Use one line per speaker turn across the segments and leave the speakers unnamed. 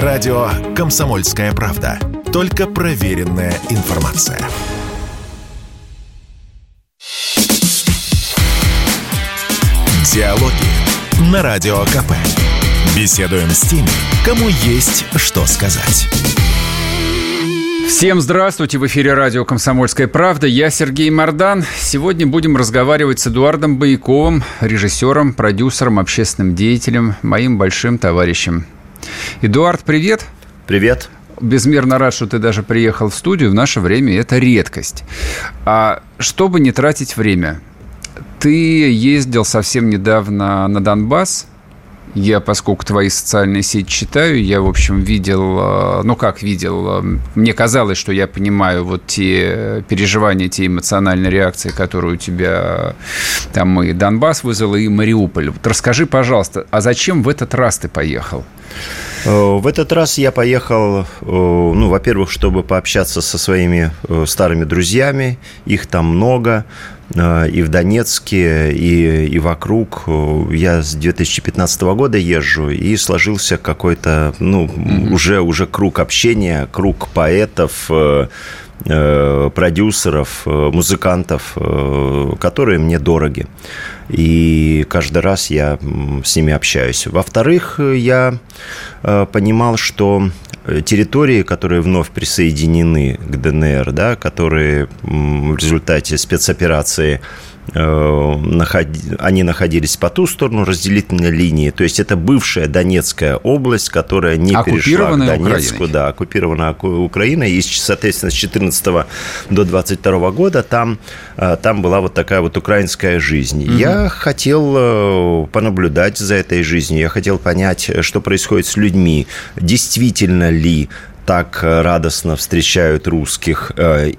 Радио «Комсомольская правда». Только проверенная информация. Диалоги на Радио КП. Беседуем с теми, кому есть что сказать.
Всем здравствуйте! В эфире радио «Комсомольская правда». Я Сергей Мордан. Сегодня будем разговаривать с Эдуардом Бояковым, режиссером, продюсером, общественным деятелем, моим большим товарищем. Эдуард, привет!
Привет!
Безмерно рад, что ты даже приехал в студию. В наше время это редкость. А чтобы не тратить время, ты ездил совсем недавно на Донбасс, я, поскольку твои социальные сети читаю, я, в общем, видел, э, ну как видел, э, мне казалось, что я понимаю вот те переживания, те эмоциональные реакции, которые у тебя там и Донбасс вызвал, и Мариуполь. Вот расскажи, пожалуйста, а зачем в этот раз ты поехал?
Э, в этот раз я поехал, ну, во-первых, чтобы пообщаться со своими старыми друзьями, их там много, Э, и в Донецке, и, и вокруг. Я с 2015 года езжу, и сложился какой-то, ну, mm-hmm. уже, уже круг общения, круг поэтов, э, э, продюсеров, музыкантов, которые мне дороги. И каждый раз я с ними общаюсь. Во-вторых, я понимал, что территории, которые вновь присоединены к ДНР, да, которые в результате спецоперации Э, они находились по ту сторону разделительной линии. То есть это бывшая Донецкая область, которая не перешла к Донецку. Украиной. Да, оккупирована Украиной. И, соответственно, с 14 до 22 года там, э, там была вот такая вот украинская жизнь. Угу. Я хотел э, понаблюдать за этой жизнью. Я хотел понять, что происходит с людьми. Действительно ли так радостно встречают русских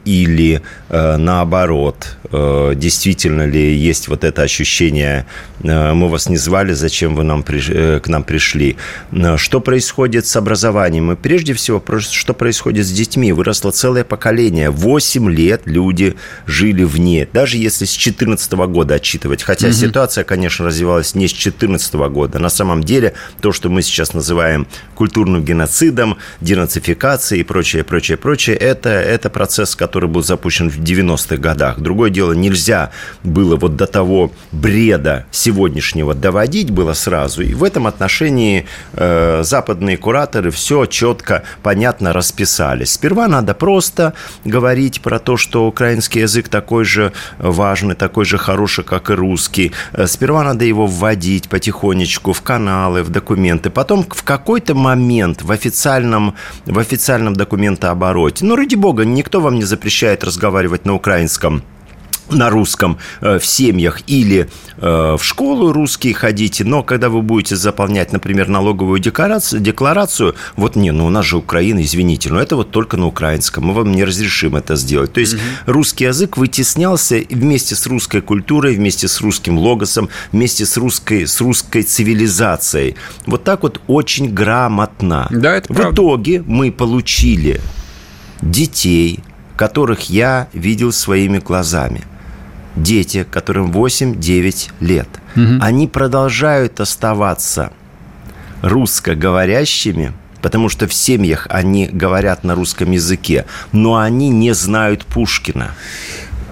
или наоборот Э, действительно ли есть вот это ощущение, э, мы вас не звали, зачем вы нам, э, к нам пришли. Что происходит с образованием? И прежде всего, что происходит с детьми? Выросло целое поколение. 8 лет люди жили вне. Даже если с 14 года отчитывать. Хотя угу. ситуация, конечно, развивалась не с 14 года. На самом деле, то, что мы сейчас называем культурным геноцидом, денацификацией и прочее, прочее, прочее, это, это процесс, который был запущен в 90-х годах. Другое дело, дело, нельзя было вот до того бреда сегодняшнего доводить было сразу. И в этом отношении э, западные кураторы все четко, понятно расписали. Сперва надо просто говорить про то, что украинский язык такой же важный, такой же хороший, как и русский. Э, сперва надо его вводить потихонечку в каналы, в документы. Потом в какой-то момент в официальном, в официальном документообороте, ну, ради бога, никто вам не запрещает разговаривать на украинском на русском э, в семьях или э, в школу русские ходите, но когда вы будете заполнять, например, налоговую декларацию, декларацию вот не, ну у нас же Украина, извините, но это вот только на украинском, мы вам не разрешим это сделать. То есть угу. русский язык вытеснялся вместе с русской культурой, вместе с русским логосом, вместе с русской, с русской цивилизацией. Вот так вот очень грамотно.
Да, это
В
правда.
итоге мы получили детей, которых я видел своими глазами – дети, которым 8-9 лет, угу. они продолжают оставаться русскоговорящими, потому что в семьях они говорят на русском языке, но они не знают Пушкина.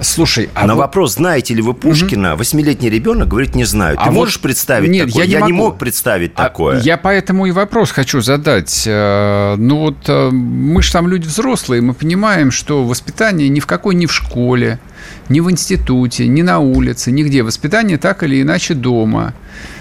Слушай,
а на вот... вопрос, знаете ли вы Пушкина, восьмилетний угу. ребенок говорит, не знаю. Ты а можешь вот... представить Нет, такое? Я, не, я не мог представить а такое.
Я поэтому и вопрос хочу задать. Э, ну вот э, мы же там люди взрослые, мы понимаем, что воспитание ни в какой, ни в школе, ни в институте, ни на улице, нигде. Воспитание так или иначе дома.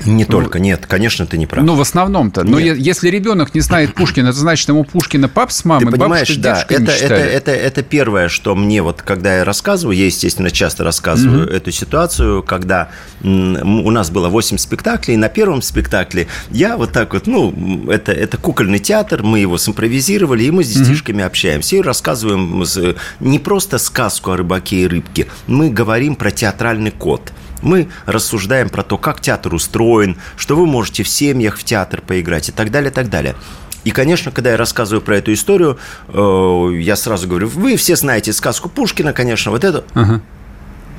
Не только, нет, конечно, ты не прав.
Ну, в основном-то. Но нет. если ребенок не знает Пушкина, это значит, ему Пушкина пап с мамой,
Ты понимаешь, да, это, это, это, это первое, что мне вот, когда я рассказываю, я, естественно, часто рассказываю mm-hmm. эту ситуацию, когда у нас было 8 спектаклей, и на первом спектакле я вот так вот, ну, это, это кукольный театр, мы его симпровизировали, и мы с детишками mm-hmm. общаемся, и рассказываем не просто сказку о рыбаке и рыбке, мы говорим про театральный код. Мы рассуждаем про то, как театр устроен, что вы можете в семьях в театр поиграть и так далее, и так далее. И, конечно, когда я рассказываю про эту историю, э, я сразу говорю, вы все знаете сказку Пушкина, конечно, вот это. Ага.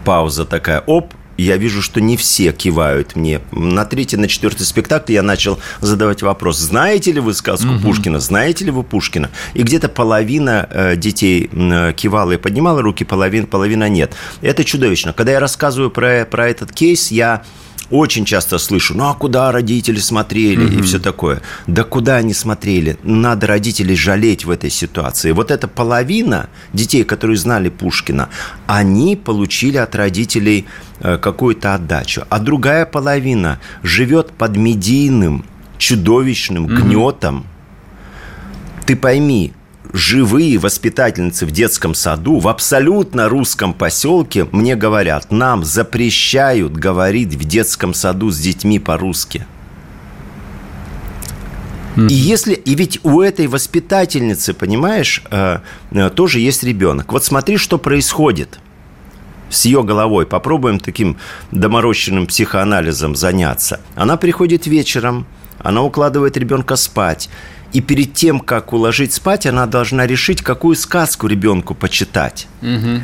Пауза такая, оп, я вижу, что не все кивают мне. На третий, на четвертый спектакль я начал задавать вопрос, знаете ли вы сказку угу. Пушкина, знаете ли вы Пушкина? И где-то половина э, детей э, кивала и поднимала руки, половина, половина нет. Это чудовищно. Когда я рассказываю про, про этот кейс, я очень часто слышу, ну а куда родители смотрели mm-hmm. и все такое. Да куда они смотрели? Надо родителей жалеть в этой ситуации. Вот эта половина детей, которые знали Пушкина, они получили от родителей э, какую-то отдачу. А другая половина живет под медийным, чудовищным mm-hmm. гнетом. Ты пойми, живые воспитательницы в детском саду в абсолютно русском поселке мне говорят, нам запрещают говорить в детском саду с детьми по-русски. И если, и ведь у этой воспитательницы, понимаешь, э, э, тоже есть ребенок. Вот смотри, что происходит с ее головой. Попробуем таким доморощенным психоанализом заняться. Она приходит вечером, она укладывает ребенка спать. И перед тем, как уложить спать, она должна решить, какую сказку ребенку почитать. Угу.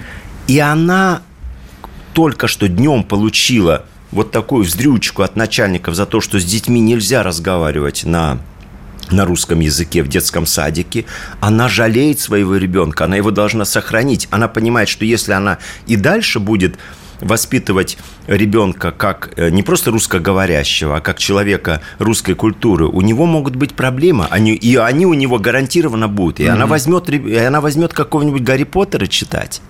И она только что днем получила вот такую вздрючку от начальников за то, что с детьми нельзя разговаривать на на русском языке в детском садике, она жалеет своего ребенка, она его должна сохранить. Она понимает, что если она и дальше будет воспитывать ребенка как э, не просто русскоговорящего, а как человека русской культуры, у него могут быть проблемы, они, и они у него гарантированно будут. И mm-hmm. она возьмет, и она возьмет какого-нибудь Гарри Поттера читать.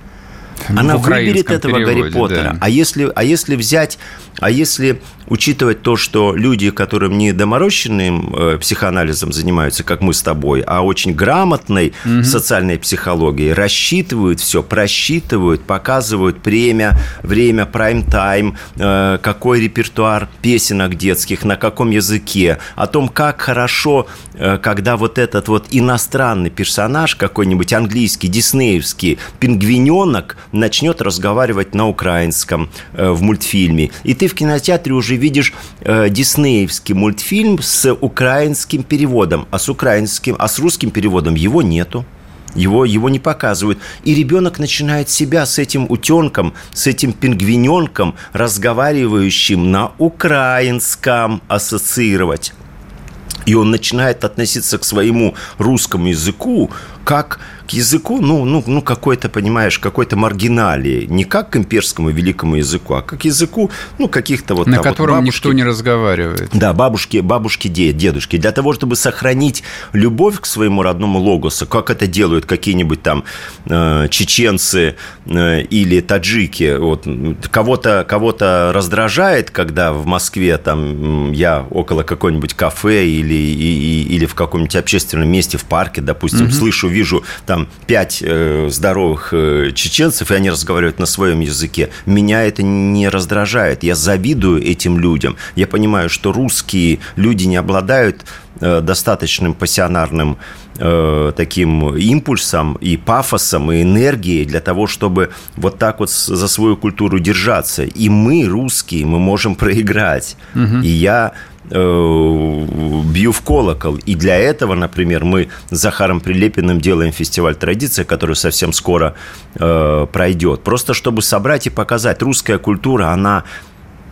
Она выберет этого переводе, Гарри Поттера. Да. А если, а если взять, а если учитывать то, что люди, которым не доморощенным э, психоанализом занимаются, как мы с тобой, а очень грамотной угу. социальной психологией, рассчитывают все, просчитывают, показывают время, время прайм-тайм, э, какой репертуар песенок детских, на каком языке, о том, как хорошо, э, когда вот этот вот иностранный персонаж, какой-нибудь английский, диснеевский пингвиненок начнет разговаривать на украинском э, в мультфильме. И ты в кинотеатре уже видишь э, диснеевский мультфильм с украинским переводом, а с украинским, а с русским переводом его нету. Его, его не показывают. И ребенок начинает себя с этим утенком, с этим пингвиненком, разговаривающим на украинском, ассоциировать. И он начинает относиться к своему русскому языку как к языку, ну, ну, ну какой-то, понимаешь, какой-то маргиналии. Не как к имперскому великому языку, а как к языку, ну, каких-то вот...
На там, котором вот бабушки, никто не разговаривает.
Да, бабушки, бабушки, дедушки. Для того, чтобы сохранить любовь к своему родному логосу, как это делают какие-нибудь там э, чеченцы э, или таджики. Вот, кого-то кого раздражает, когда в Москве там я около какой-нибудь кафе или, и, или в каком-нибудь общественном месте в парке, допустим, угу. слышу, вижу там пять э, здоровых э, чеченцев, и они разговаривают на своем языке, меня это не раздражает. Я завидую этим людям. Я понимаю, что русские люди не обладают достаточным пассионарным э, таким импульсом и пафосом, и энергией для того, чтобы вот так вот за свою культуру держаться. И мы, русские, мы можем проиграть. Угу. И я Э, бью в колокол. И для этого, например, мы с Захаром Прилепиным делаем фестиваль «Традиция», который совсем скоро э, пройдет. Просто чтобы собрать и показать, русская культура, она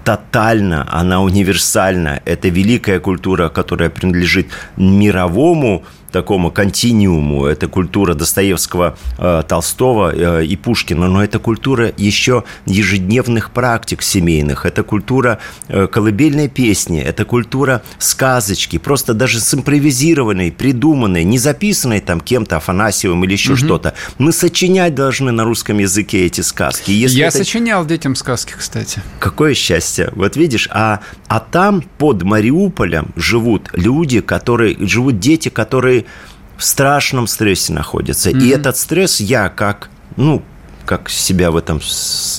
тотальна, она универсальна. Это великая культура, которая принадлежит мировому такому континиуму. Это культура Достоевского, э, Толстого э, и Пушкина, но это культура еще ежедневных практик семейных, это культура э, колыбельной песни, это культура сказочки, просто даже симпровизированной, придуманной, не записанной там кем-то, Афанасьевым или еще угу. что-то. Мы сочинять должны на русском языке эти сказки.
Если Я это... сочинял детям сказки, кстати.
Какое счастье. Вот видишь, а, а там под Мариуполем живут люди, которые, живут дети, которые в страшном стрессе находятся. Mm-hmm. И этот стресс я как, ну, как себя в этом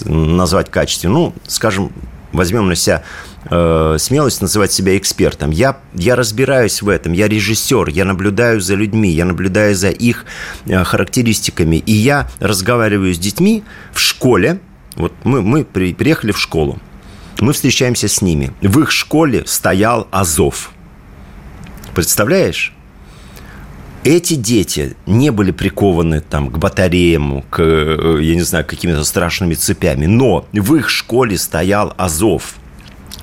назвать качестве, ну, скажем, возьмем на себя э, смелость называть себя экспертом. Я, я разбираюсь в этом, я режиссер, я наблюдаю за людьми, я наблюдаю за их э, характеристиками. И я разговариваю с детьми в школе. Вот мы, мы при, приехали в школу, мы встречаемся с ними. В их школе стоял Азов. Представляешь? Эти дети не были прикованы там, к батареям, к, э, я не знаю, какими-то страшными цепями, но в их школе стоял Азов.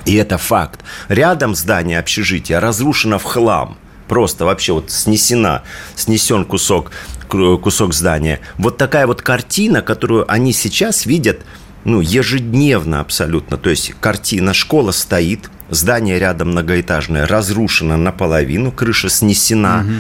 И это факт. Рядом здание общежития разрушено в хлам. Просто вообще вот снесена, снесен кусок, кусок здания. Вот такая вот картина, которую они сейчас видят ну, ежедневно абсолютно. То есть картина, школа стоит, здание рядом многоэтажное разрушено наполовину, крыша снесена. Угу.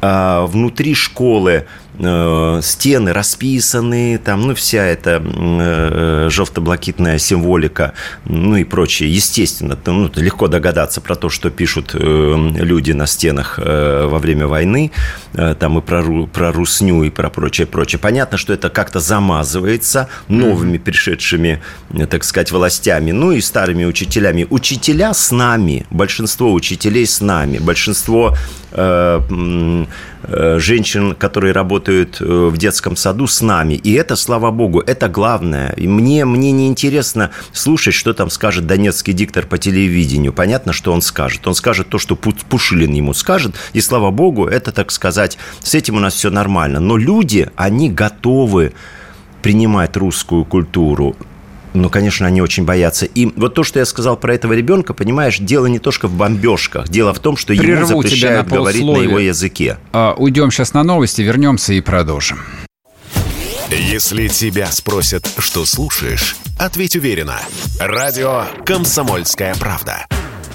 А, внутри школы Э, стены расписаны, там, ну, вся эта э, желто-блакитная символика, ну, и прочее. Естественно, ну, легко догадаться про то, что пишут э, люди на стенах во время войны, там и про, про русню, и про прочее, прочее. Понятно, что это как-то замазывается новыми пришедшими, так сказать, властями, ну, и старыми учителями. Учителя с нами, большинство учителей с нами, большинство женщин, которые работают работают э, в детском саду с нами. И это, слава богу, это главное. И мне, мне не интересно слушать, что там скажет донецкий диктор по телевидению. Понятно, что он скажет. Он скажет то, что Пушилин ему скажет. И, слава богу, это, так сказать, с этим у нас все нормально. Но люди, они готовы принимать русскую культуру, ну, конечно, они очень боятся. И вот то, что я сказал про этого ребенка, понимаешь, дело не только в бомбежках. Дело в том, что Прерву ему запрещают на говорить на его языке.
А, уйдем сейчас на новости, вернемся и продолжим.
Если тебя спросят, что слушаешь, ответь уверенно. Радио «Комсомольская правда».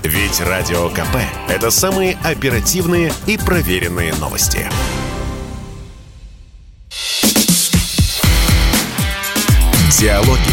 Ведь Радио КП – это самые оперативные и проверенные новости. Диалоги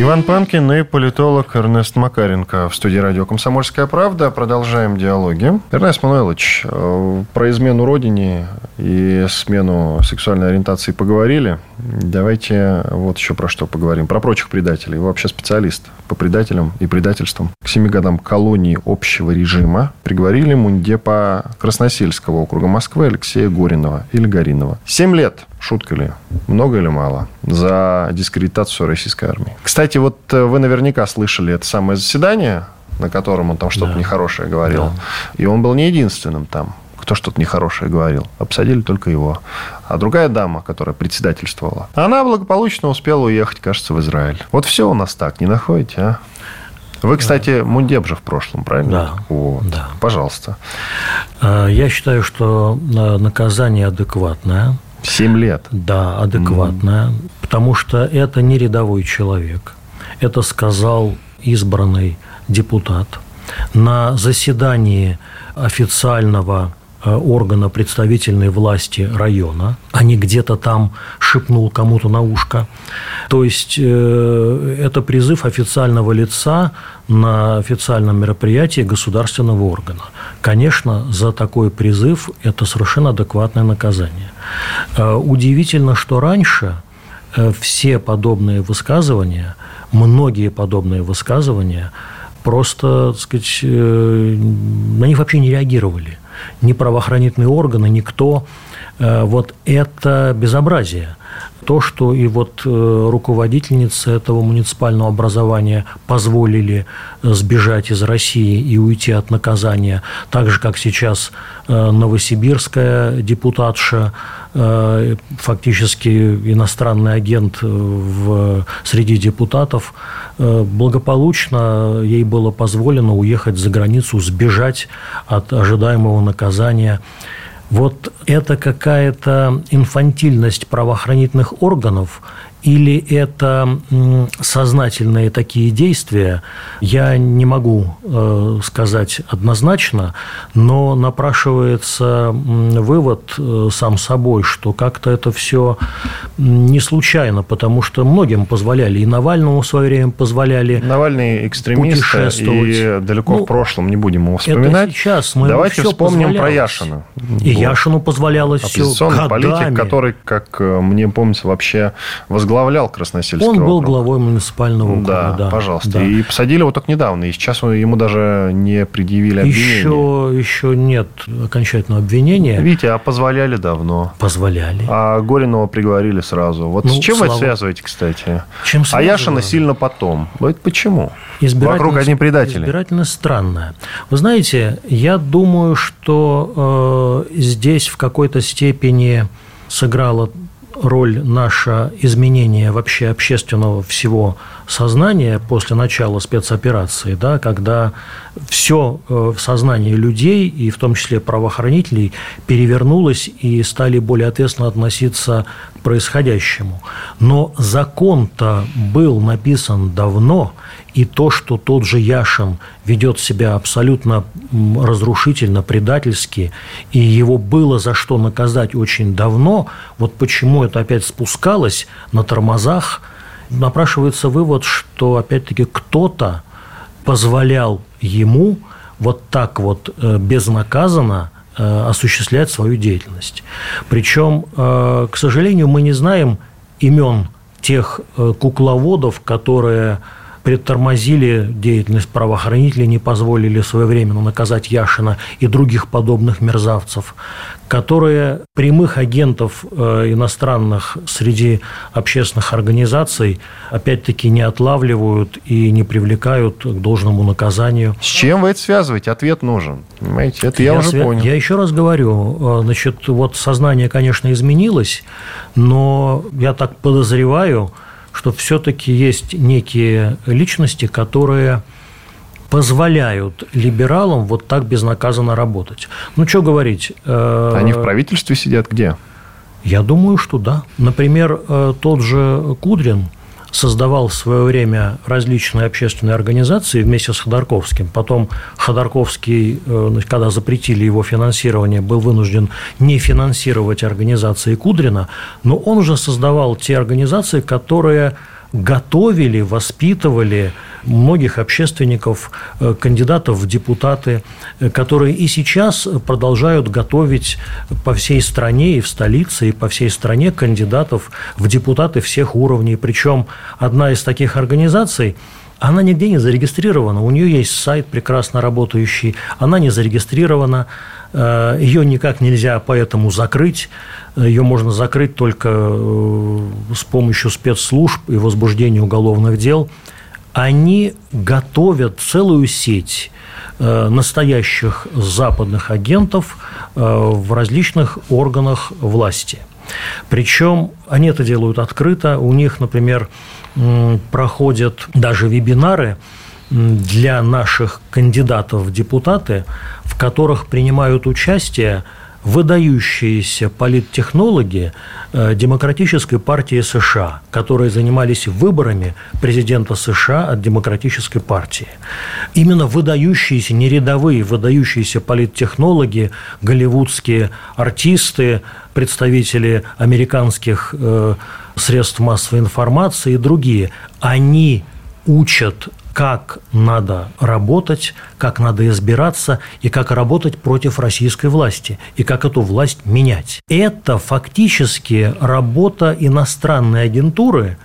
Иван Панкин и политолог Эрнест Макаренко в студии радио «Комсомольская правда». Продолжаем диалоги. Эрнест Мануэлович, э, про измену родине и смену сексуальной ориентации поговорили. Давайте вот еще про что поговорим. Про прочих предателей. Вы вообще специалист по предателям и предательствам. К семи годам колонии общего режима приговорили мундепа Красносельского округа Москвы Алексея Горинова или Горинова. Семь лет Шутка ли? Много или мало? За дискредитацию российской армии. Кстати, вот э, вы наверняка слышали это самое заседание, на котором он там что-то да. нехорошее говорил. Да. И он был не единственным там кто что-то нехорошее говорил. Обсадили только его. А другая дама, которая председательствовала, она благополучно успела уехать, кажется, в Израиль. Вот все у нас так, не находите, а? Вы, кстати, да. Мундеп же в прошлом, правильно?
Да.
Вот. да. Пожалуйста.
А, я считаю, что э, наказание адекватное.
Семь лет.
Да, адекватная. Mm. Потому что это не рядовой человек. Это сказал избранный депутат. На заседании официального органа представительной власти района, а не где-то там шепнул кому-то на ушко. То есть э, это призыв официального лица на официальном мероприятии государственного органа. Конечно, за такой призыв это совершенно адекватное наказание. Э, удивительно, что раньше все подобные высказывания, многие подобные высказывания просто, так сказать, на них вообще не реагировали ни правоохранительные органы, никто. Э, вот это безобразие. То, что и вот э, руководительницы этого муниципального образования позволили э, сбежать из России и уйти от наказания, так же, как сейчас новосибирская депутатша, фактически иностранный агент в, среди депутатов, благополучно ей было позволено уехать за границу, сбежать от ожидаемого наказания. Вот это какая-то инфантильность правоохранительных органов – или это сознательные такие действия, я не могу э, сказать однозначно, но напрашивается вывод э, сам собой, что как-то это все не случайно, потому что многим позволяли, и Навальному в свое время позволяли
Навальный экстремист, и далеко ну, в прошлом не будем его вспоминать.
Это сейчас мы
Давайте вспомним про Яшина.
И вот. Яшину позволялось
все годами. политик, который, как э, мне помнится, вообще возглавлял возглавлял Красносельский
Он был
округ.
главой муниципального округа,
Да,
да.
пожалуйста.
да.
И посадили его только недавно. И сейчас ему даже не предъявили обвинения.
Еще, еще нет окончательного обвинения.
Видите, а позволяли давно.
Позволяли.
А Горинова приговорили сразу. Вот
Ну,
с чем вы
слава-
связываете, кстати?
Чем
А? Яшина сильно потом. Вот почему?
Избирательность-
Вокруг одни предатели.
Избирательность странная. Вы знаете, я думаю, что э, здесь в какой-то степени сыграла роль наше изменение вообще общественного всего сознания после начала спецоперации, да, когда все в сознании людей, и в том числе правоохранителей, перевернулось и стали более ответственно относиться к происходящему. Но закон-то был написан давно, и то, что тот же Яшин ведет себя абсолютно разрушительно, предательски, и его было за что наказать очень давно, вот почему это опять спускалось на тормозах, напрашивается вывод, что опять-таки кто-то позволял ему вот так вот э, безнаказанно э, осуществлять свою деятельность. Причем, э, к сожалению, мы не знаем имен тех кукловодов, которые предтормозили деятельность правоохранителей, не позволили своевременно наказать Яшина и других подобных мерзавцев, которые прямых агентов э, иностранных среди общественных организаций опять-таки не отлавливают и не привлекают к должному наказанию.
С чем вы это связываете? Ответ нужен. Понимаете, это я, уже
свя-
понял.
Я еще раз говорю, э, значит, вот сознание, конечно, изменилось, но я так подозреваю, что все-таки есть некие личности, которые позволяют либералам вот так безнаказанно работать. Ну, что говорить? э,
Они в правительстве сидят где?
Я думаю, что да. Например, э, тот же Кудрин создавал в свое время различные общественные организации вместе с Ходорковским. Потом Ходорковский, э, когда запретили его финансирование, был вынужден не финансировать организации Кудрина, но он уже создавал те организации, которые готовили, воспитывали многих общественников, э, кандидатов в депутаты, э, которые и сейчас продолжают готовить по всей стране и в столице, и по всей стране кандидатов в депутаты всех уровней. Причем одна из таких организаций она нигде не зарегистрирована. У нее есть сайт прекрасно работающий. Она не зарегистрирована. э, Ее никак нельзя поэтому закрыть. Ее можно закрыть только э, с помощью спецслужб и возбуждения уголовных дел. Они готовят целую сеть э, настоящих западных агентов в различных органах власти. Причем они это делают открыто. У них, например, проходят даже вебинары для наших кандидатов в депутаты, в которых принимают участие выдающиеся политтехнологи э, Демократической партии США, которые занимались выборами президента США от Демократической партии. Именно выдающиеся, не рядовые, выдающиеся политтехнологи, голливудские артисты, представители американских э, средств массовой информации и другие, они учат как надо работать, как надо избираться и как работать против российской власти, и как эту власть менять. Это фактически работа иностранной агентуры,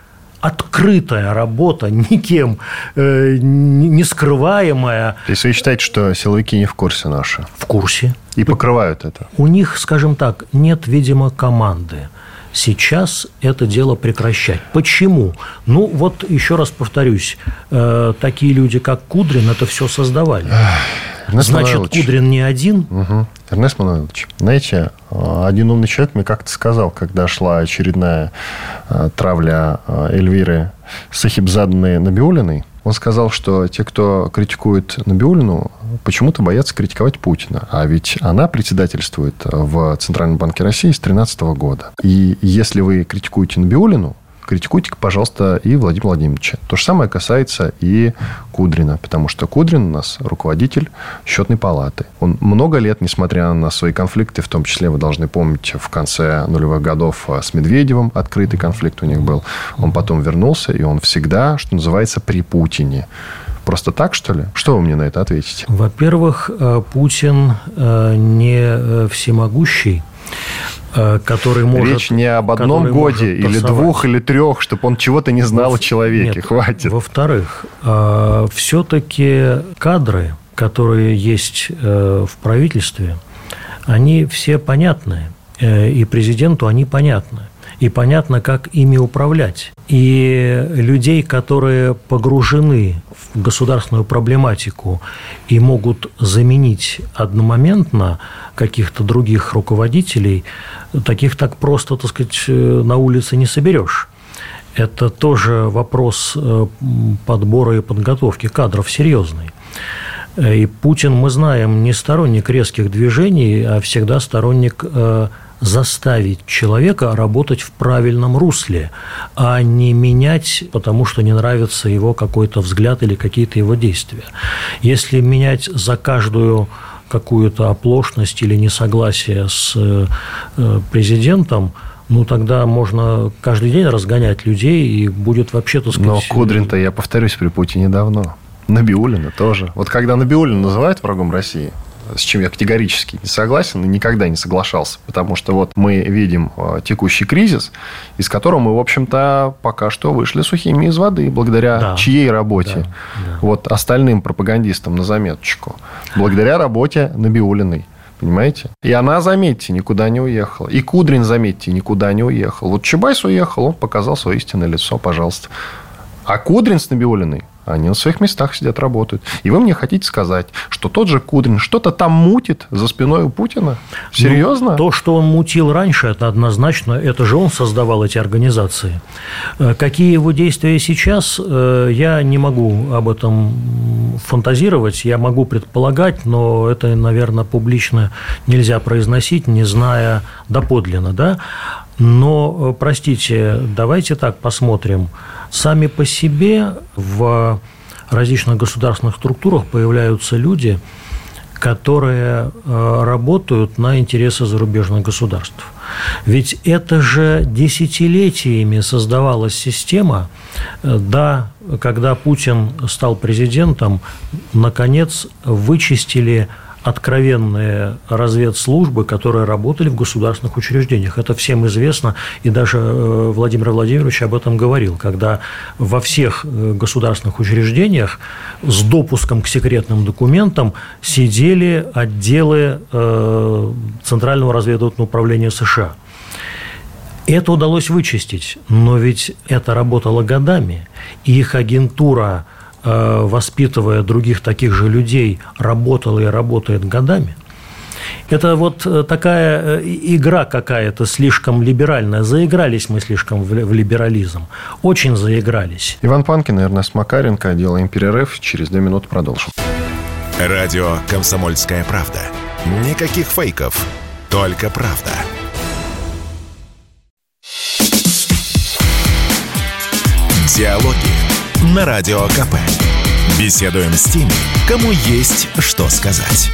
открытая работа, никем э, не скрываемая
То есть вы считаете, что силовики не в курсе наши?
в курсе.
И покрывают это?
У них, скажем так, нет, видимо, команды. Сейчас это дело прекращать. Почему? Ну, вот еще раз повторюсь, э, такие люди, как Кудрин, это все создавали. Значит. Кудрин не один.
Мгм. Эрнест Мануилович, знаете, один умный человек мне как-то сказал, когда шла очередная э, травля э, Эльвиры Сахибзадной Набиулиной, он сказал, что те, кто критикует Набиулину, почему-то боятся критиковать Путина. А ведь она председательствует в Центральном банке России с 2013 года. И если вы критикуете Набиулину, критикуйте, пожалуйста, и Владимира Владимировича. То же самое касается и Кудрина, потому что Кудрин у нас руководитель счетной палаты. Он много лет, несмотря на свои конфликты, в том числе, вы должны помнить, в конце нулевых годов с Медведевым открытый конфликт у них был. Он потом вернулся, и он всегда, что называется, при Путине. Просто так, что ли? Что вы мне на это ответите?
Во-первых, э, Путин э, не э, всемогущий. Э, который может...
Речь не об одном годе или двух или трех, чтобы он чего-то не знал Во... о человеке. Нет, Хватит.
Во-вторых, э, все-таки кадры, которые есть э, в правительстве, они все понятны. И президенту они понятны и понятно, как ими управлять. И людей, которые погружены в государственную проблематику и могут заменить одномоментно каких-то других руководителей, таких так просто, так сказать, на улице не соберешь. Это тоже вопрос э, подбора и подготовки кадров серьезный. И Путин, мы знаем, не сторонник резких движений, а всегда сторонник э, заставить человека работать в правильном русле, а не менять, потому что не нравится его какой-то взгляд или какие-то его действия. Если менять за каждую какую-то оплошность или несогласие с э, президентом, ну, тогда можно каждый день разгонять людей, и будет вообще, так сказать...
Но Кудрин-то, я повторюсь, при Путине давно. Набиулина тоже. Вот когда Набиулина называют врагом России, с чем я категорически не согласен и никогда не соглашался. Потому что вот мы видим э, текущий кризис, из которого мы, в общем-то, пока что вышли сухими из воды, благодаря да. чьей работе? Да. Да. Вот остальным пропагандистам на заметочку. Благодаря работе Набиулиной. Понимаете? И она, заметьте, никуда не уехала. И Кудрин, заметьте, никуда не уехал. Вот Чубайс уехал, он показал свое истинное лицо, пожалуйста. А Кудрин с Набиулиной они на своих местах сидят, работают. И вы мне хотите сказать, что тот же Кудрин что-то там мутит за спиной у Путина? Серьезно?
Ну, то, что он мутил раньше, это однозначно. Это же он создавал эти организации. Э, какие его действия сейчас, э, я не могу об этом фантазировать. Я могу предполагать, но это, наверное, публично нельзя произносить, не зная доподлинно. Да? Но, э, простите, давайте так посмотрим. Сами по себе в различных государственных структурах появляются люди, которые э, работают на интересы зарубежных государств. Ведь это же десятилетиями создавалась система, э, да, когда Путин стал президентом, наконец вычистили откровенные разведслужбы, которые работали в государственных учреждениях. Это всем известно, и даже э, Владимир Владимирович об этом говорил, когда во всех э, государственных учреждениях с допуском к секретным документам сидели отделы э, Центрального разведывательного управления США. Это удалось вычистить, но ведь это работало годами, и их агентура – воспитывая других таких же людей, работала и работает годами. Это вот э, такая э, игра какая-то слишком либеральная. Заигрались мы слишком в либерализм. Очень заигрались.
Иван Панкин, Эрнест Макаренко. Делаем перерыв. Через две минуты продолжим.
Радио «Комсомольская правда». Никаких фейков. Только правда. Диалоги на Радио КП. Беседуем с теми, кому есть что сказать.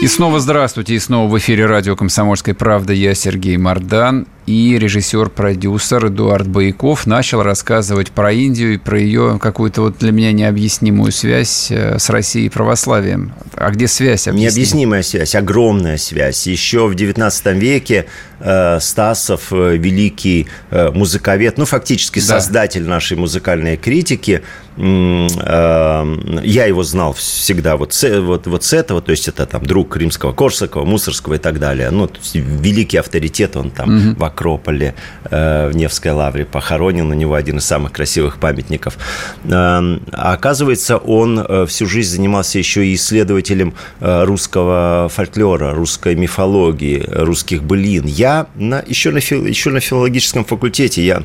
И снова здравствуйте, и снова в эфире радио «Комсомольская правда». Я Сергей Мордан и режиссер-продюсер Эдуард Бояков начал рассказывать про Индию и про ее какую-то вот для меня необъяснимую связь э, с Россией и православием. А где связь?
Объясни? Необъяснимая связь, огромная связь. Еще в XIX веке э, Стасов, э, великий э, музыковед, ну, фактически да. создатель нашей музыкальной критики, я его знал всегда вот с, вот, вот с этого, то есть это там друг Римского, Корсакова, Мусорского и так далее. Ну, великий авторитет, он там угу. вокруг Акрополе э, в Невской лавре похоронен. У него один из самых красивых памятников. Эм, а оказывается, он э, всю жизнь занимался еще и исследователем э, русского фольклора, русской мифологии, русских былин. Я на, еще, на, еще на филологическом факультете я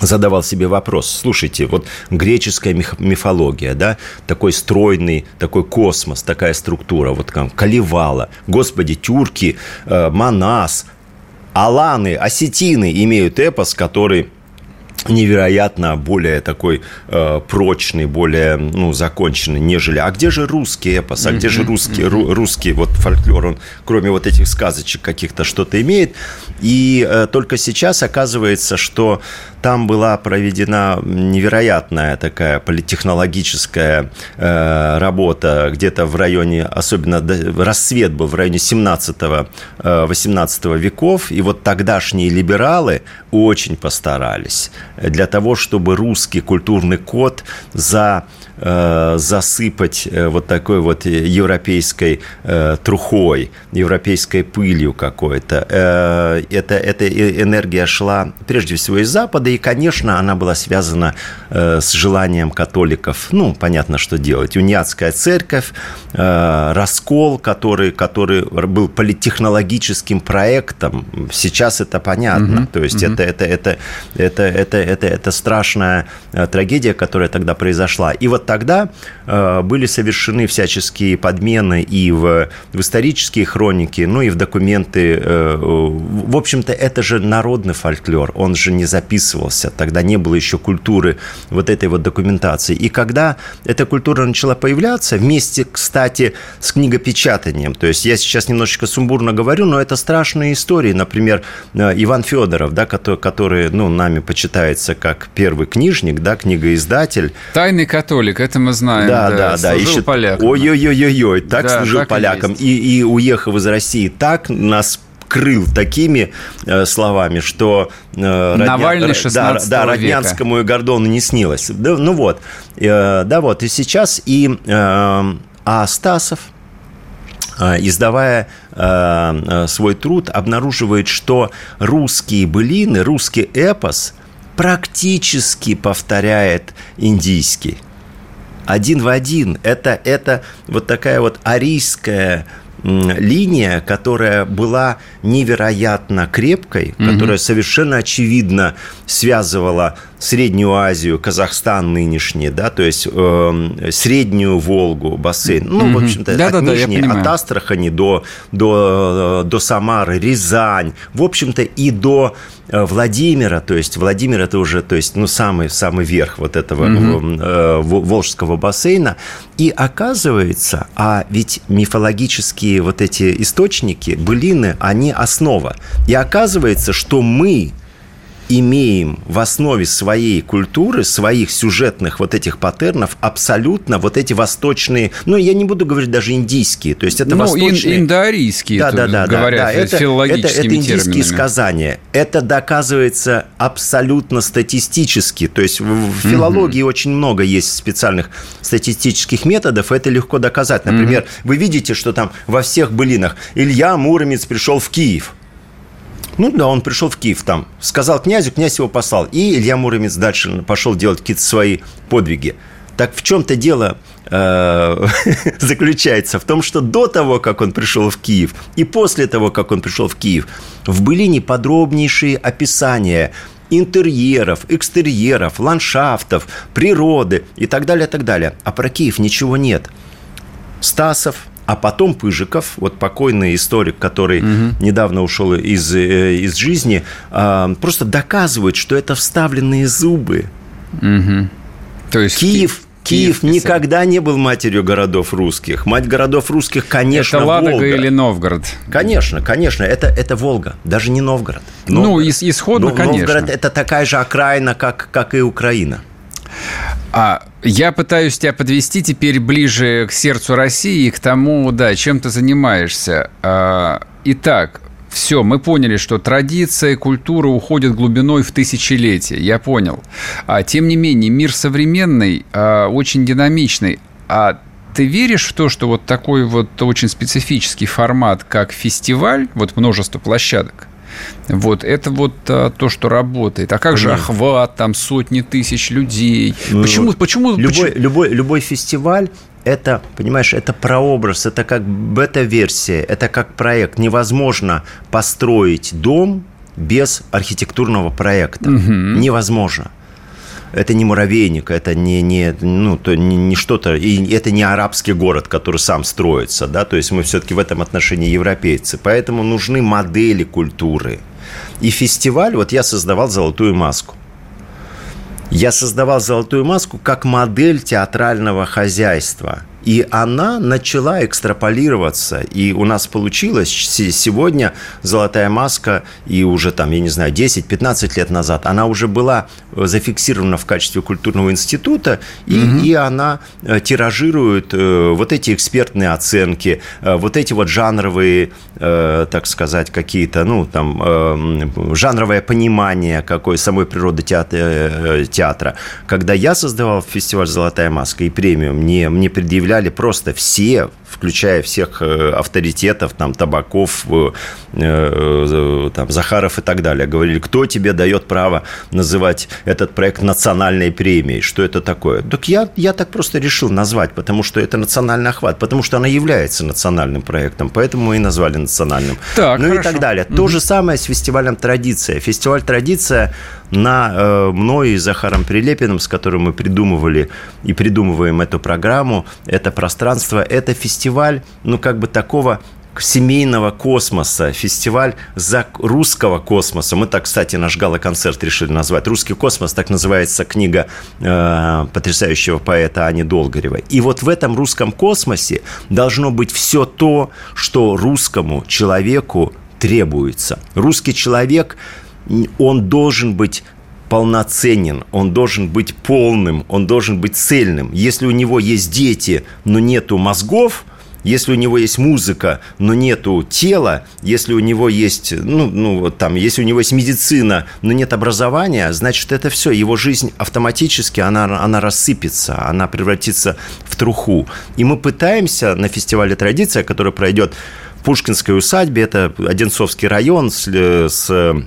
задавал себе вопрос, слушайте, вот греческая мифология, да, такой стройный, такой космос, такая структура, вот там Калевала, господи, тюрки, Манас, аланы, осетины имеют эпос, который невероятно более такой э, прочный, более ну, законченный, нежели. А где же русский эпос? А где же русский, ру, русский вот фольклор? Он кроме вот этих сказочек каких-то что-то имеет. И э, только сейчас оказывается, что там была проведена невероятная такая политтехнологическая э, работа где-то в районе, особенно рассвет был в районе 17-18 э, веков, и вот тогдашние либералы очень постарались для того, чтобы русский культурный код за Э, засыпать э, вот такой вот европейской э, трухой, европейской пылью какой-то. Это, эта энергия шла прежде всего из Запада, и, конечно, она была связана с желанием католиков, ну, понятно, что делать. Униатская церковь, раскол, который, который был политтехнологическим проектом, сейчас это понятно. Mm-hmm. То есть mm-hmm. это, это, это, это, это, это, это страшная трагедия, которая тогда произошла. И вот тогда э, были совершены всяческие подмены и в, в исторические хроники, ну и в документы. Э, в общем-то, это же народный фольклор, он же не записывался, тогда не было еще культуры вот этой вот документации. И когда эта культура начала появляться, вместе, кстати, с книгопечатанием, то есть я сейчас немножечко сумбурно говорю, но это страшные истории, например, э, Иван Федоров, да, который, который ну, нами почитается как первый книжник, да, книгоиздатель.
Тайный католик, это мы знаем.
Да, да, да. Служил
Ищет... полякам.
Ой-ой-ой-ой, так да, служил так полякам. И, и, и уехав из России, так нас крыл такими э, словами, что
э, Навальный 16
да, да, Роднянскому века. и Гордону не снилось. Да, ну вот, э, да вот, и сейчас и э, а Стасов, э, издавая э, э, свой труд, обнаруживает, что русские былины, русский эпос практически повторяет индийский один в один. Это, это вот такая вот арийская линия, которая была невероятно крепкой, mm которая совершенно очевидно связывала Среднюю Азию, Казахстан нынешний, да, то есть э, Среднюю Волгу, бассейн, ну, mm в общем-то, да, от да, Нижней, да, от Астрахани до, до, до Самары, Рязань, в общем-то, и до э, Владимира, то есть Владимир это уже, то есть, ну, самый, самый верх вот этого mm э, Волжского бассейна, и оказывается, а ведь мифологические вот эти источники, былины, они основа, и оказывается, что мы имеем в основе своей культуры, своих сюжетных вот этих паттернов абсолютно вот эти восточные, ну, я не буду говорить даже индийские, то есть это ну, восточные...
Ин индоарийские,
да, да, да,
говорят
да, это,
филологическими
это, это индийские
терминами.
сказания. Это доказывается абсолютно статистически, то есть в филологии угу. очень много есть специальных статистических методов, это легко доказать. Например, угу. вы видите, что там во всех былинах Илья Муромец пришел в Киев – ну да, он пришел в Киев там, сказал князю, князь его послал. И Илья Муромец дальше пошел делать какие-то свои подвиги. Так в чем-то дело э, заключается в том, что до того, как он пришел в Киев, и после того, как он пришел в Киев, в былине подробнейшие описания интерьеров, экстерьеров, ландшафтов, природы и так далее, так далее. А про Киев ничего нет. Стасов, а потом Пыжиков, вот покойный историк, который угу. недавно ушел из, э, из жизни, а, просто доказывает, что это вставленные зубы.
Угу. То есть
Киев... Киев, Киев никогда не был матерью городов русских. Мать городов русских, конечно,
Это Ладога
Волга.
или Новгород?
Конечно, конечно. Это, это Волга, даже не Новгород.
Ну, Новгород. Ну, исходно, Но, конечно.
Новгород – это такая же окраина, как, как и Украина.
А я пытаюсь тебя подвести теперь ближе к сердцу России и к тому, да, чем ты занимаешься. А, итак, все, мы поняли, что традиция, культура уходят глубиной в тысячелетия. Я понял. А, тем не менее, мир современный, а, очень динамичный. А ты веришь в то, что вот такой вот очень специфический формат, как фестиваль, вот множество площадок, вот, это вот а, то, что работает. А как Конечно. же охват, там сотни тысяч людей? Ну, почему, вот. почему,
любой,
почему?
Любой, любой фестиваль это, понимаешь, это прообраз, это как бета-версия, это как проект. Невозможно построить дом без архитектурного проекта. Угу. Невозможно это не муравейник, это не, не, ну, то, не, не что-то, и это не арабский город, который сам строится, да, то есть мы все-таки в этом отношении европейцы, поэтому нужны модели культуры. И фестиваль, вот я создавал «Золотую маску». Я создавал «Золотую маску» как модель театрального хозяйства – И она начала экстраполироваться. И у нас получилось сегодня «Золотая маска» и уже там, я не знаю, 10-15 лет назад, она уже была зафиксирована в качестве культурного института, и, угу. и она э, тиражирует э, вот эти экспертные оценки, э, вот эти вот жанровые, так сказать, какие-то, ну, там, жанровое понимание какой самой природы театра, театра. Когда я создавал фестиваль «Золотая маска» и премию, мне, мне предъявляли просто все включая всех э, авторитетов, там, Табаков, э, э, там, Захаров и так далее. Говорили, кто тебе дает право называть этот проект национальной премией? Что это такое? Так я, я так просто решил назвать, потому что это национальный охват, потому что она является национальным проектом, поэтому мы и назвали национальным. Так, ну хорошо. и так далее. Угу. То же самое с фестивалем «Традиция». Фестиваль «Традиция» на э, мной и Захаром Прилепиным, с которым мы придумывали и придумываем эту программу, это пространство, это фестиваль, ну, как бы такого семейного космоса, фестиваль за русского космоса. Мы так, кстати, наш гала-концерт решили назвать. «Русский космос», так называется книга э, потрясающего поэта Ани Долгоревой. И вот в этом русском космосе должно быть все то, что русскому человеку требуется. Русский человек он должен быть полноценен, он должен быть полным, он должен быть цельным. Если у него есть дети, но нету мозгов, если у него есть музыка, но нету тела, если у него есть, ну, ну вот там, если у него есть медицина, но нет образования, значит, это все, его жизнь автоматически, она, она рассыпется, она превратится в труху. И мы пытаемся на фестивале «Традиция», который пройдет в Пушкинской усадьбе, это Одинцовский район с, с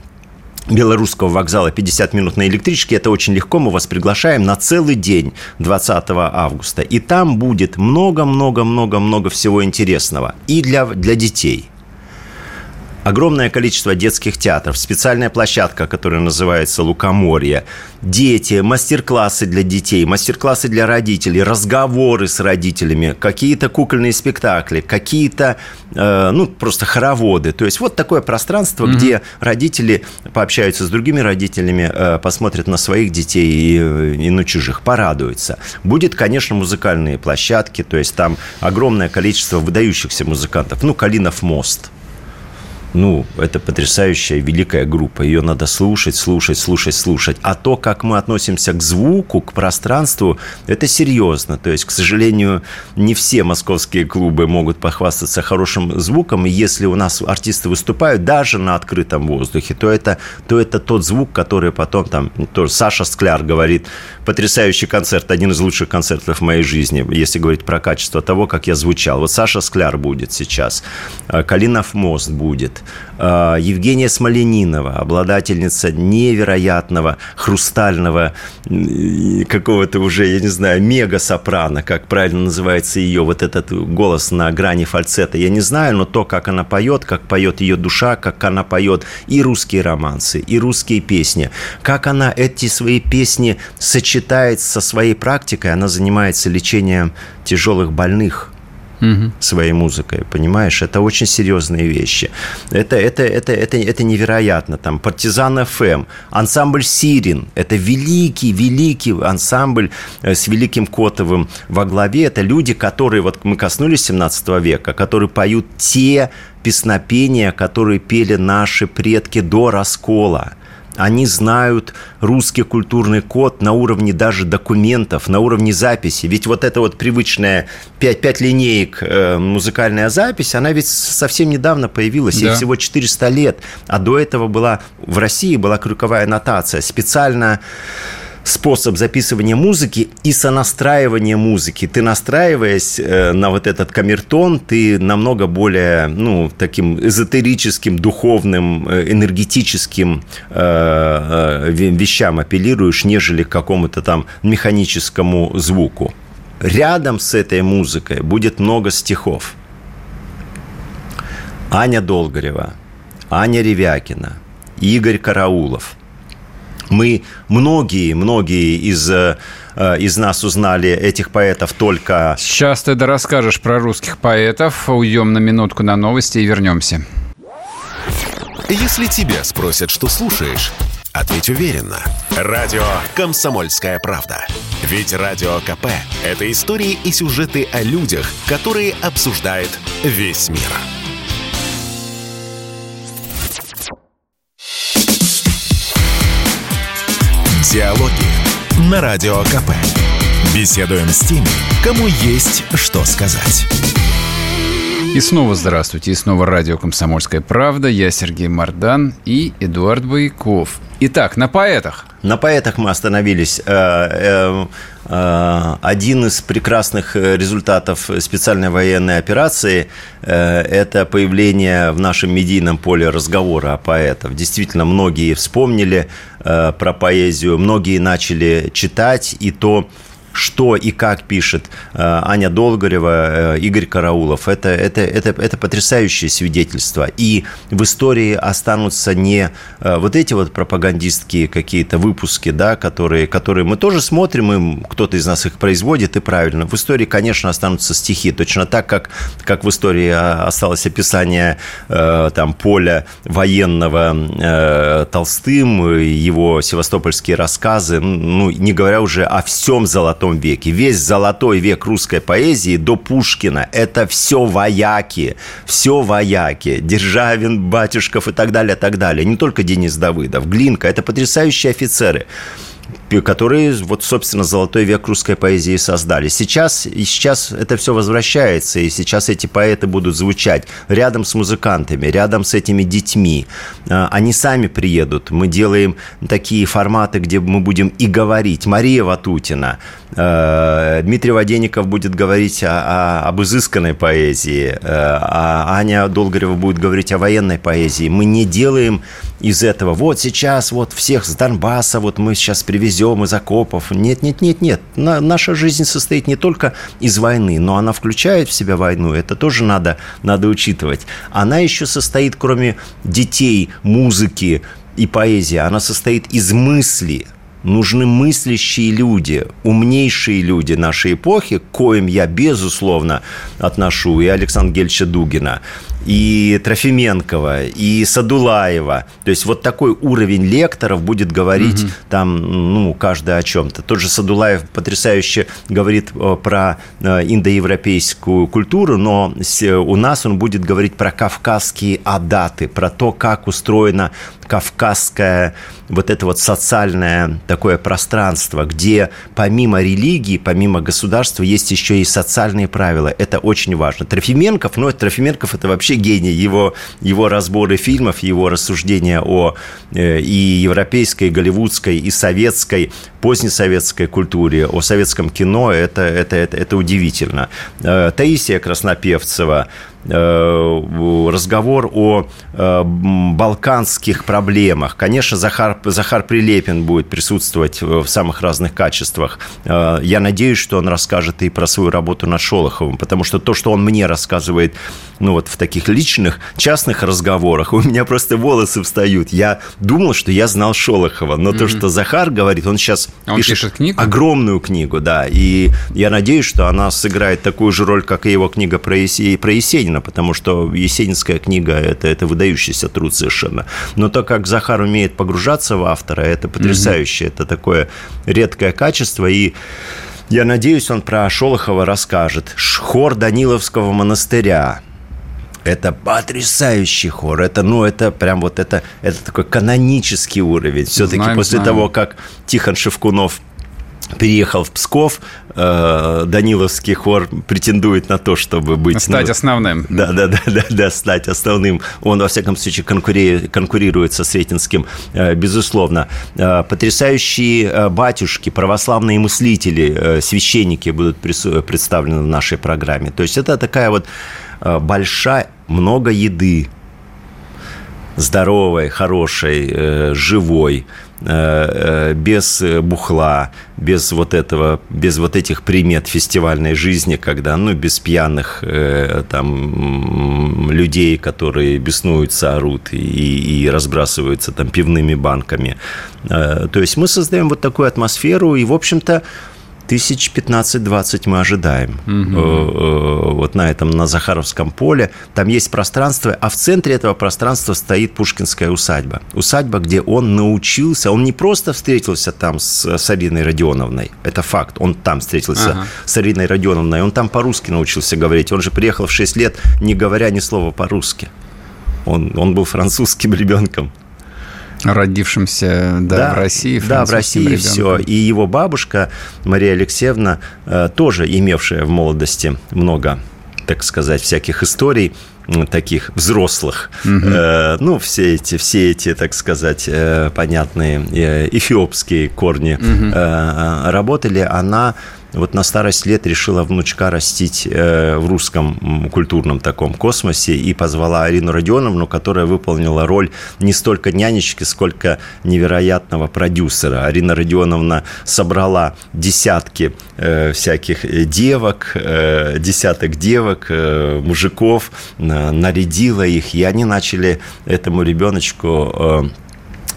Белорусского вокзала 50 минут на электричке. Это очень легко. Мы вас приглашаем на целый день 20 августа. И там будет много-много-много-много всего интересного. И для, для детей – огромное количество детских театров, специальная площадка, которая называется «Лукоморье», дети, мастер-классы для детей, мастер-классы для родителей, разговоры с родителями, какие-то кукольные спектакли, какие-то, э, ну, просто хороводы. То есть вот такое пространство, mm-hmm. где родители пообщаются с другими родителями, э, посмотрят на своих детей и, и на чужих, порадуются. Будет, конечно, музыкальные площадки, то есть там огромное количество выдающихся музыкантов. Ну, «Калинов мост», ну, это потрясающая великая группа. Ее надо слушать, слушать, слушать, слушать. А то, как мы относимся к звуку, к пространству, это серьезно. То есть, к сожалению, не все московские клубы могут похвастаться хорошим звуком. И если у нас артисты выступают даже на открытом воздухе, то это, то это тот звук, который потом там... То Саша Скляр говорит, потрясающий концерт, один из лучших концертов в моей жизни, если говорить про качество того, как я звучал. Вот Саша Скляр будет сейчас, Калинов мост будет, Евгения Смоленинова, обладательница невероятного хрустального какого-то уже, я не знаю, мега-сопрано, как правильно называется ее, вот этот голос на грани фальцета, я не знаю, но то, как она поет, как поет ее душа, как она поет и русские романсы, и русские песни, как она эти свои песни сочетает со своей практикой, она занимается лечением тяжелых больных своей музыкой, понимаешь? Это очень серьезные вещи. Это, это, это, это, это невероятно. Там партизан ФМ, ансамбль Сирин, это великий, великий ансамбль э, с Великим Котовым во главе. Это люди, которые, вот мы коснулись 17 века, которые поют те песнопения, которые пели наши предки до раскола. Они знают русский культурный код на уровне даже документов, на уровне записи. Ведь вот эта вот привычная 5, 5 линеек э, музыкальная запись, она ведь совсем недавно появилась, да. ей всего 400 лет. А до этого была в России была крюковая нотация. Специально способ записывания музыки и сонастраивания музыки. Ты настраиваясь э, на вот этот камертон, ты намного более, ну, таким эзотерическим, духовным, э, энергетическим э, вещам апеллируешь, нежели к какому-то там механическому звуку. Рядом с этой музыкой будет много стихов. Аня Долгорева, Аня Ревякина, Игорь Караулов – мы многие, многие из э, из нас узнали этих поэтов только...
Сейчас ты да расскажешь про русских поэтов. Уйдем на минутку на новости и вернемся.
Если тебя спросят, что слушаешь, Ответь уверенно. Радио «Комсомольская правда». Ведь Радио КП – это истории и сюжеты о людях, которые обсуждает весь мир. Диалоги на Радио КП. Беседуем с теми, кому есть что сказать.
И снова здравствуйте, и снова радио «Комсомольская правда». Я Сергей Мордан и Эдуард Бояков. Итак, на поэтах.
На поэтах мы остановились. Э, э, э, один из прекрасных результатов специальной военной операции – это появление в нашем медийном поле разговора о поэтах. Действительно, многие вспомнили про поэзию, многие начали читать, и то что и как пишет э, Аня Долгорева, э, Игорь Караулов. Это, это, это, это потрясающее свидетельство. И в истории останутся не э, вот эти вот пропагандистские какие-то выпуски, да, которые, которые мы тоже смотрим, и кто-то из нас их производит, и правильно. В истории, конечно, останутся стихи. Точно так, как, как в истории осталось описание там, поля военного Толстым, его севастопольские рассказы, ну, не говоря уже о всем золотом золотом веке. Весь золотой век русской поэзии до Пушкина – это все вояки, все вояки. Державин, Батюшков и так далее, так далее. Не только Денис Давыдов, Глинка – это потрясающие офицеры которые, вот, собственно, золотой век русской поэзии создали. Сейчас, и сейчас это все возвращается, и сейчас эти поэты будут звучать рядом с музыкантами, рядом с этими детьми. А, они сами приедут. Мы делаем такие форматы, где мы будем и говорить. Мария Ватутина, а, Дмитрий Водеников будет говорить о, о, об изысканной поэзии, а Аня Долгорева будет говорить о военной поэзии. Мы не делаем из этого, вот сейчас вот всех с Донбасса, вот мы сейчас привезем из окопов. Нет, нет, нет, нет. На, наша жизнь состоит не только из войны, но она включает в себя войну. Это тоже надо, надо учитывать. Она еще состоит, кроме детей, музыки и поэзии, она состоит из мысли, нужны мыслящие люди, умнейшие люди нашей эпохи, к коим я, безусловно, отношу и Александра Гельча Дугина, и Трофименкова, и Садулаева. То есть вот такой уровень лекторов будет говорить угу. там, ну, каждый о чем-то. Тот же Садулаев потрясающе говорит э, про э, индоевропейскую культуру, но у нас он будет говорить про кавказские адаты, про то, как устроена кавказское вот это вот социальное такое пространство, где помимо религии, помимо государства есть еще и социальные правила. Это очень важно. Трофименков, ну, Трофименков это вообще гений. Его, его разборы фильмов, его рассуждения о э, и европейской, и голливудской, и советской, позднесоветской культуре, о советском кино, это, это, это, это удивительно. Э, Таисия Краснопевцева, разговор о э, балканских проблемах. Конечно, Захар, Захар Прилепин будет присутствовать в самых разных качествах. Э, я надеюсь, что он расскажет и про свою работу над Шолоховым, потому что то, что он мне рассказывает ну, вот в таких личных, частных разговорах, у меня просто волосы встают. Я думал, что я знал Шолохова, но mm-hmm. то, что Захар говорит, он сейчас
он пишет, пишет книгу?
огромную книгу, да, и я надеюсь, что она сыграет такую же роль, как и его книга про Есенина, Есенина, потому что Есенинская книга это, – это выдающийся труд совершенно. Но то, как Захар умеет погружаться в автора, это потрясающе. Mm-hmm. Это такое редкое качество. И я надеюсь, он про Шолохова расскажет. Хор Даниловского монастыря. Это потрясающий хор. Это, ну, это прям вот это, это такой канонический уровень. Все-таки после знаем. того, как Тихон Шевкунов переехал в Псков, э, Даниловский хор претендует на то, чтобы быть...
Стать ну, основным.
Да, да, да, да, да, стать основным. Он, во всяком случае, конкурирует, конкурирует со Сретенским, э, безусловно. Э, потрясающие батюшки, православные мыслители, священники будут представлены в нашей программе. То есть это такая вот большая, много еды, здоровой, хорошей, живой, Э, э, без бухла, без вот этого, без вот этих примет фестивальной жизни, когда, ну, без пьяных э, там людей, которые беснуются, орут и, и разбрасываются там пивными банками. То есть мы создаем вот такую атмосферу, и, в общем-то, Тысяч 15-20 мы ожидаем. Угу. Вот на этом, на Захаровском поле. Там есть пространство, а в центре этого пространства стоит Пушкинская усадьба. Усадьба, где он научился, он не просто встретился там с, с Ариной Родионовной, это факт, он там встретился ага. с Ариной Родионовной, он там по-русски научился говорить. Он же приехал в 6 лет, не говоря ни слова по-русски. Он, он был французским ребенком.
Родившимся да, да, в России.
Да, в России ребенком. все. И его бабушка Мария Алексеевна, э, тоже имевшая в молодости много, так сказать, всяких историй, таких взрослых. Угу. Э, ну, все эти, все эти, так сказать, э, понятные э, эфиопские корни угу. э, работали. Она вот на старость лет решила внучка растить э, в русском культурном таком космосе и позвала Арину Родионовну, которая выполнила роль не столько нянечки, сколько невероятного продюсера. Арина Родионовна собрала десятки э, всяких девок, э, десяток девок, мужиков, нарядила их, и они начали этому ребеночку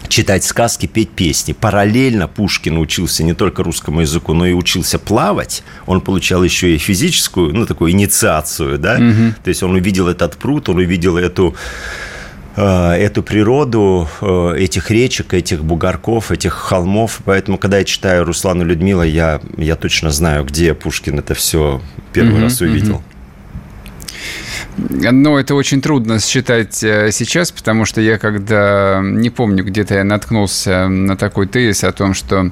читать сказки, петь песни. Параллельно Пушкин учился не только русскому языку, но и учился плавать. Он получал еще и физическую, ну, такую инициацию, да. Угу. То есть он увидел этот пруд, он увидел эту э, эту природу э, этих речек, этих бугорков, этих холмов. Поэтому, когда я читаю Руслану Людмила, я, я точно знаю, где Пушкин это все первый угу, раз увидел. Угу.
Но это очень трудно считать э, сейчас, потому что я когда, не помню, где-то я наткнулся на такой тезис о том, что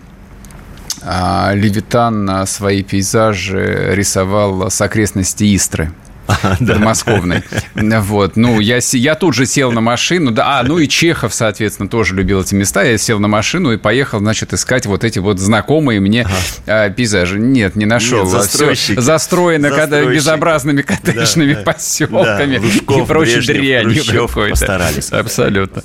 а, Левитан свои пейзажи рисовал с окрестности Истры подмосковной. Вот. Ну, я, я тут же сел на машину. Да, а, ну и Чехов, соответственно, тоже любил эти места. Я сел на машину и поехал, значит, искать вот эти вот знакомые мне ага. а, пейзажи. Нет, не нашел. Нет, Все застроено когда, безобразными коттеджными да, поселками да. Лужков, и прочей дрянью какой-то.
Постарались.
Абсолютно.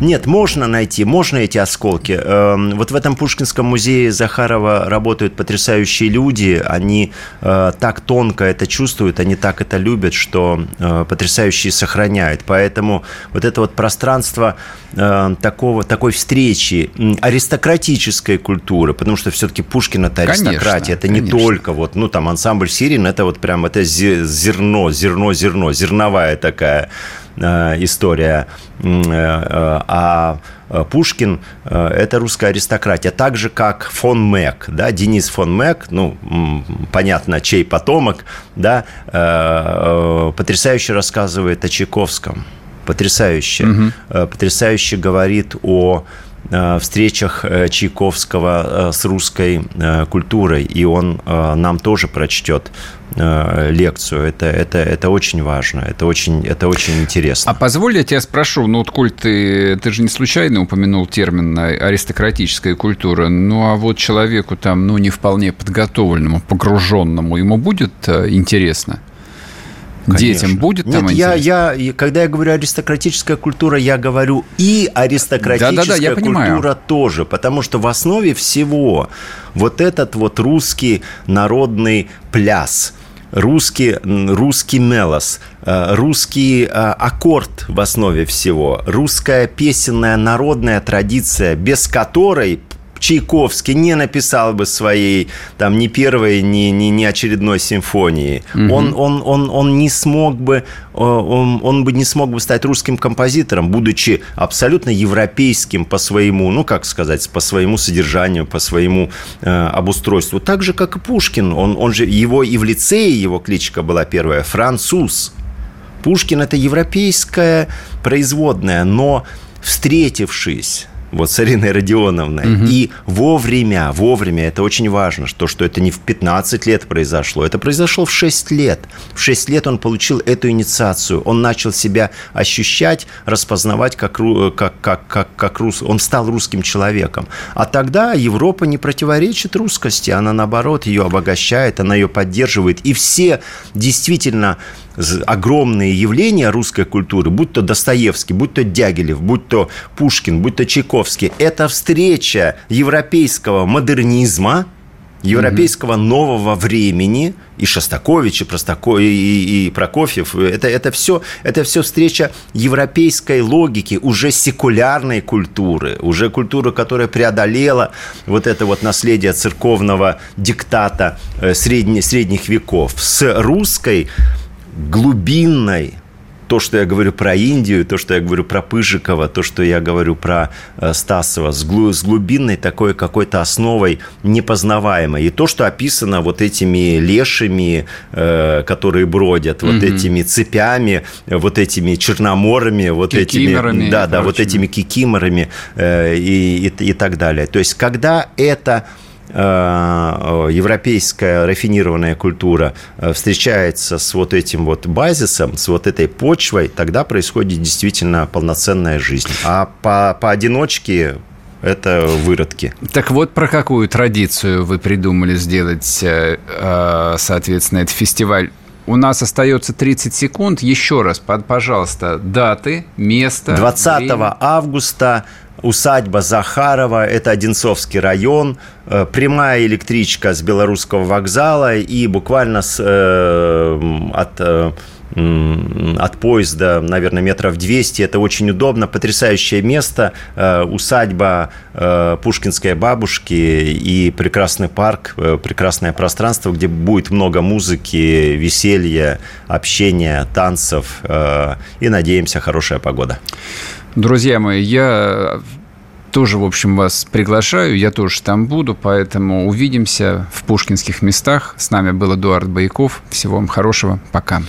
Нет, можно найти, можно эти осколки. Эм, вот в этом Пушкинском музее Захарова работают потрясающие люди. Они э, так тонко это чувствуют, они так это любят, что э, потрясающе сохраняют. Поэтому вот это вот пространство э, такого, такой встречи аристократической культуры, потому что все-таки Пушкин это аристократия, конечно, это не конечно. только вот, ну там ансамбль Сирин, это вот прям это зерно, зерно, зерно, зерновая такая история. Э, э, а Пушкин – это русская аристократия. Так же, как фон Мэг, да, Денис фон Мэг, ну, понятно, чей потомок, да, потрясающе рассказывает о Чайковском. Потрясающе. Угу. Потрясающе говорит о встречах Чайковского с русской культурой, и он нам тоже прочтет Э, лекцию. Это, это, это очень важно, это очень, это очень интересно.
А позволь я тебя спрошу, ну вот, Коль, ты, ты же не случайно упомянул термин аристократическая культура, ну а вот человеку там, ну не вполне подготовленному, погруженному, ему будет э, интересно? Конечно. Детям будет
Нет, там я, я, когда я говорю аристократическая культура, я говорю и аристократическая да, да, да, я культура понимаю. тоже, потому что в основе всего вот этот вот русский народный пляс – русский, русский мелос, э, русский э, аккорд в основе всего, русская песенная народная традиция, без которой Чайковский не написал бы своей там ни первой, ни, ни, ни очередной симфонии. Угу. Он, он, он, он не смог бы, он, он бы не смог бы стать русским композитором, будучи абсолютно европейским по своему, ну как сказать, по своему содержанию, по своему э, обустройству. Так же, как и Пушкин. Он, он же, его и в лицее его кличка была первая, француз. Пушкин – это европейская производная, но встретившись вот с Ариной Родионовной. Угу. И вовремя, вовремя, это очень важно, что, что это не в 15 лет произошло, это произошло в 6 лет. В 6 лет он получил эту инициацию, он начал себя ощущать, распознавать как, как, как, как, как рус... он стал русским человеком. А тогда Европа не противоречит русскости, она наоборот ее обогащает, она ее поддерживает. И все действительно огромные явления русской культуры, будь то Достоевский, будь то Дягилев, будь то Пушкин, будь то Чайковский, это встреча европейского модернизма европейского mm-hmm. нового времени и Шостакович, и, Простако, и, и, и Прокофьев. Это, это, все, это все встреча европейской логики, уже секулярной культуры, уже культуры, которая преодолела вот это вот наследие церковного диктата э, средне, средних веков с русской глубинной то, что я говорю про Индию, то, что я говорю про Пыжикова, то, что я говорю про э, Стасова, с, глу, с глубинной такой какой-то основой непознаваемой. И то, что описано вот этими лешими, э, которые бродят, вот mm этими цепями, вот этими черноморами, вот этими... Да, да, вот этими кикиморами э, и, и, и так далее. То есть, когда это европейская рафинированная культура э, встречается с вот этим вот базисом, с вот этой почвой, тогда происходит действительно полноценная жизнь. А по, поодиночке это выродки.
Так вот, про какую традицию вы придумали сделать, э, соответственно, этот фестиваль? У нас остается 30 секунд. Еще раз, пожалуйста, даты, место.
20 время. августа усадьба Захарова, это Одинцовский район, э, прямая электричка с Белорусского вокзала и буквально с, э, от э, от поезда, наверное, метров 200. Это очень удобно, потрясающее место, э, усадьба э, Пушкинской бабушки и прекрасный парк, прекрасное пространство, где будет много музыки, веселья, общения, танцев и, надеемся, хорошая погода.
Друзья мои, я тоже, в общем, вас приглашаю, я тоже там буду, поэтому увидимся в пушкинских местах. С нами был Эдуард Байков. Всего вам хорошего. Пока.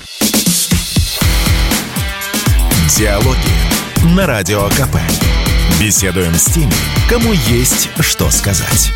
Диалоги на Радио КП. Беседуем с теми, кому есть что сказать.